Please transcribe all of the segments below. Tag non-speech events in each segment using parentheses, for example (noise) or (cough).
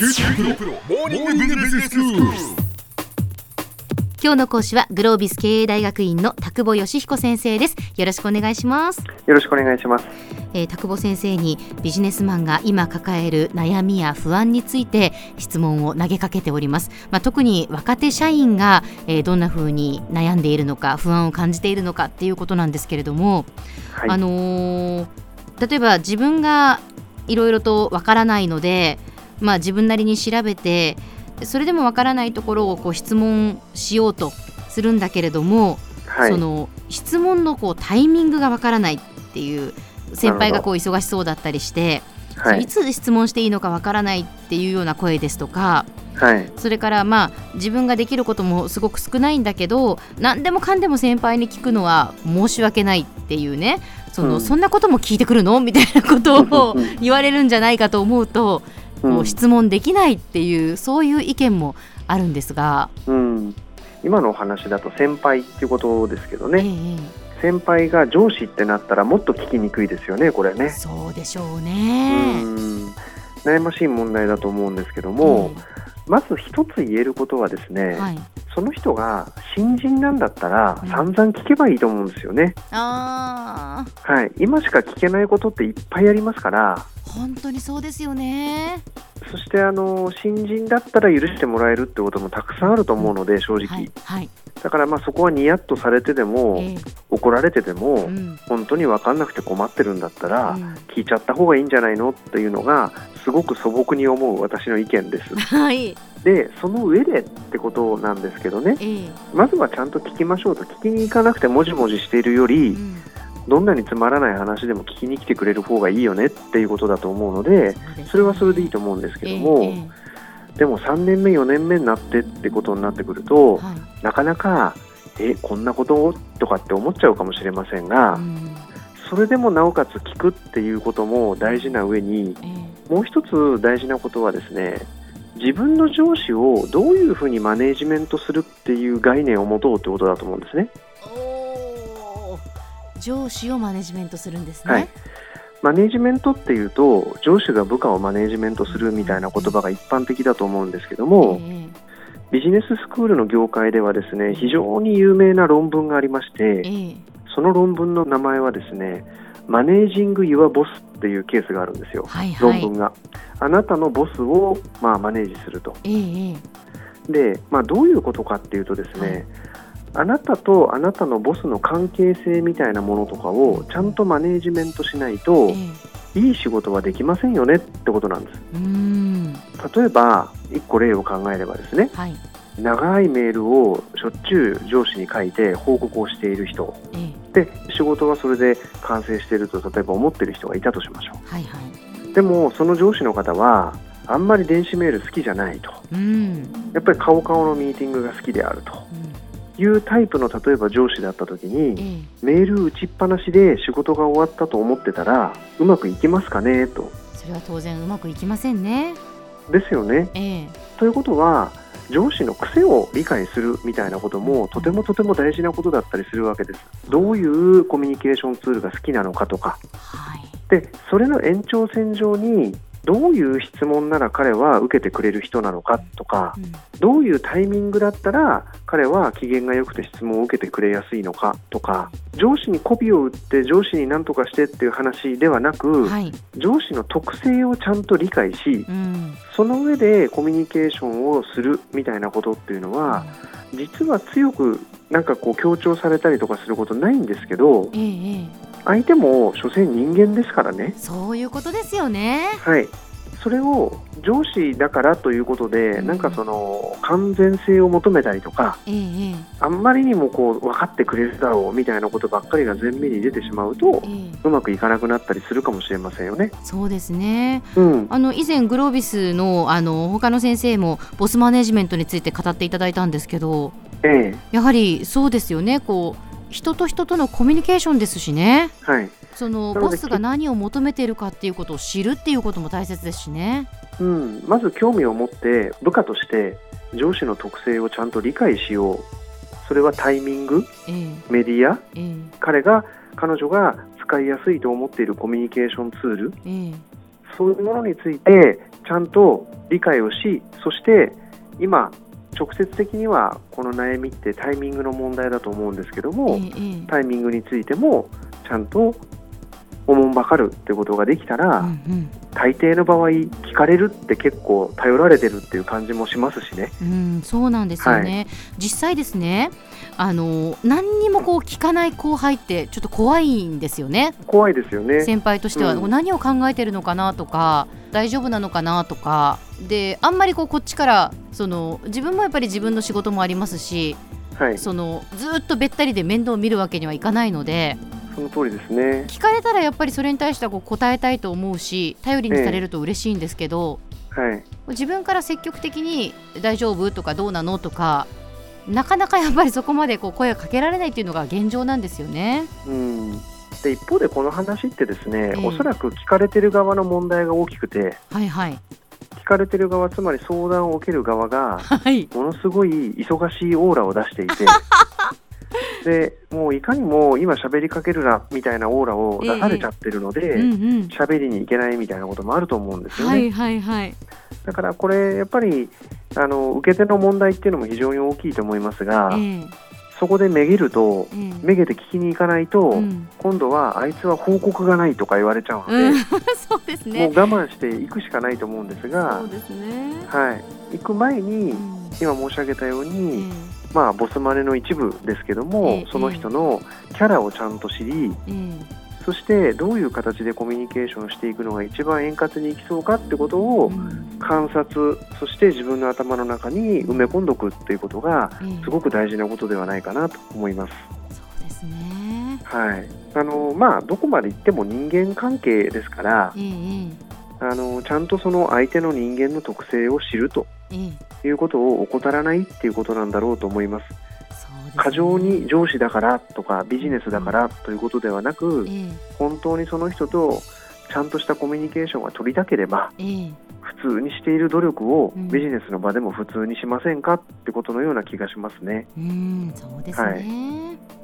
QTPRO モーニングビジネススクール今日の講師はグロービス経営大学院の田久保善彦先生ですよろしくお願いしますよろしくお願いします。えー、田久保先生にビジネスマンが今抱える悩みや不安について質問を投げかけております、まあ、特に若手社員が、えーどんな風に悩んでいるのか不安を感じているのかっていうことなんですけれども、はい。あのー例えば自分がいろいろとわからないので、まあ、自分なりに調べてそれでもわからないところをこう質問しようとするんだけれども、はいそ。の質問のこうタイミングがわからないっていう先輩がこう忙しそうだったりして、はいい、。つ質問していいのかわからないっていうような声ですとかはい。それからまあ自分ができることもすごく少ないんだけど何でもかんでも先輩に聞くのは申し訳ないっていうねその、うんそんなことも聞いてくるの？みたいなことをうん言われるんじゃないかと思うと、うんこう質問できないっていうそういう意見もあるんですが、うん。今のお話だと先輩っていうことですけどええね。え先輩が上司ってなったらもっと聞きにくいですよね、これえね。そうでしょううね。ん。悩ましい問題だと思うんですけども、まず一つ言えることはですね、はい、その人が新人なんだったらうん散々聞けばいいと思うんですよね。ああはい。今しか聞けないことっていっぱいありますから、本当にそうですよね。そしてあの新人だったら許してもらえるってこともたくさんあると思うので正直、はいはい、だからまあそこはニヤッとされてでも、ええ。怒られてでも、うん。本当に分かんなくて困ってるんだったら、うん。聞いちゃった方がいいんじゃないのっていうのがすごく素朴に思う私の意見です。(laughs) はい、でその上でってことなんですけどね。ええ。まずはちゃんと聞きましょうと。聞きに行かなくてもじもじしているより、うんどんなにつまらない話でも聞きに来てくれる方がいいよねっていうことだと思うのでそれはそれでいいと思うんですけども、でも3年目4年目になってってことになってくるえと、はい。なかなかえこんなこと？とかって思っちゃうかもしれませんが、うん。それでもなおかつ聞くっていうことも大事な上にええ。もう一つ大事なことはですね自分の上司をどういうふうにマネージメントするっていう概念を持とうってことだと思うんですね。上司をマネジメントするんですね。はい。マネージメントっていうと上司が部下をマネージメントするみたいな言葉が一般的だと思うんですけどもえビジネススクールの業界ではですね非常に有名な論文がありましてその論文の名前はですねマネージング・ユア・ボスっていうケースがあるんですよ。はいはい。論文が、あなたのボスを、まあ、マネージすると。で、まあ、どういうことかっていうとですね、あなたとあなたのボスの関係性みたいなものとかをちゃんとマネージメントしないとええ。いい仕事はできませんよねってことなんです。例えば1個例を考えればですねはい。長いメールをしょっちゅう上司に書いて報告をしている人。ええ。で仕事がそれで完成していると例えば思っている人がいたとしましょはいはい。うでもその上司の方はあんまり電子メール好きじゃないと。うん。やっぱり顔顔のミーティングが好きであると。うんいうタイプの例えば上司だった時にええ。メール打ちっぱなしで仕事が終わったと思ってたらうまくいきますかねと。それは当然うまくいきませんね。ですよね。ええ。ということは上司の癖を理解するみたいなこともとてもとても大事なことだったりするわけです。どういうコミュニケーションツールが好きなのかとか。はい。でそれの延長線上にどういう質問なら彼は受けてくれる人なのかとかうん。どういうタイミングだったら彼は機嫌が良くて質問を受けてくれやすいのかとか上司に媚びを打って上司に何とかしてっていう話ではなく、はい。上司の特性をちゃんと理解しうん。その上でコミュニケーションをするみたいなことっていうのは実は強くなんかこう強調されたりとかすることないんですけどええええ相手も所詮人間ですからね。そういうことですよね。はいそれを上司だからということで、うんなんかその完全性を求めたりとかええええあんまりにもこう分かってくれるだろうみたいなことばっかりが前面に出てしまうとええうまくいかなくなったりするかもしれませんよね。そうですね。うん、あの以前グロービスのあの他の先生もボスマネジメントについて語っていただいたんですけど、ええやはりそうですよね。こう人と人とのコミュニケーションですしね。はい。そのボスが何を求めているかっていうことを知るっていうことも大切ですしね。うん、まず興味を持って部下として上司の特性をちゃんと理解しよう。それはタイミングええ。メディアええ。彼が彼女が使いやすいと思っているコミュニケーションツール。ええ。そういうものについてちゃんと理解をしそして今直接的にはこの悩みってタイミングの問題だと思うんですけども、ええタイミングについてもちゃんとおもんばかるってことができたら、うんうん。大抵の場合聞かれるって結構頼られてるっていう感じもしますしね。うん、そうなんですよね、実際ですねあの何にもこう聞かない後輩ってちょっと怖いんですよね。怖いですよね。先輩としては、うん。何を考えてるのかなとか大丈夫なのかなとかであんまりこうこっちからその自分もやっぱり自分の仕事もありますしはい、そのずっとべったりで面倒を見るわけにはいかないのでその通りですね。聞かれたらやっぱりそれに対してはこう答えたいと思うし頼りにされると嬉しいんですけど、はい、自分から積極的に大丈夫とかどうなのとかなかなかやっぱりそこまでこう声をかけられないっていうのが現状なんですよね。うん。で一方でこの話ってですね、ええ。おそらく聞かれてる側の問題が大きくてはいはい。聞かれてる側つまり相談を受ける側がはい。ものすごい忙しいオーラを出していて (laughs) でもういかにも今喋りかけるなみたいなオーラを出されちゃってるのでうんうん。喋、りに行けないみたいなこともあると思うんですよね。はいはいはい。だからこれやっぱりあの受け手の問題っていうのも非常に大きいと思いますが、えそこでめげるとえええめげて聞きに行かないと、うん。今度はあいつは報告がないとか言われちゃうので、うん、(laughs) そうですもうね。我慢していくしかないと思うんですがそう、ですね。はい、行く前にうん。今申し上げたようえに、まあボスマネの一部ですけども、ええその人のキャラをちゃんと知り、ええそしてどういう形でコミュニケーションしていくのが一番円滑にいきそうかってことをうん観察そして自分の頭の中に埋め込んでおくっていうことがええすごく大事なことではないかなと思います。そうですね。はい、あのまあどこまで行っても人間関係ですからええあのちゃんとその相手の人間の特性を知るということを怠らないっていうことなんだろうと思います。過剰に上司だからとかビジネスだからということではなくえ本当にその人とちゃんとしたコミュニケーションが取りたければ普通にしている努力をうんビジネスの場でも普通にしませんかってことのような気がしますね。うん、そうですね。はい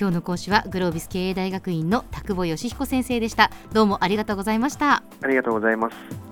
今日の講師はグロービス経営大学院の田久保義彦先生でした。どうもありがとうございました。ありがとうございます。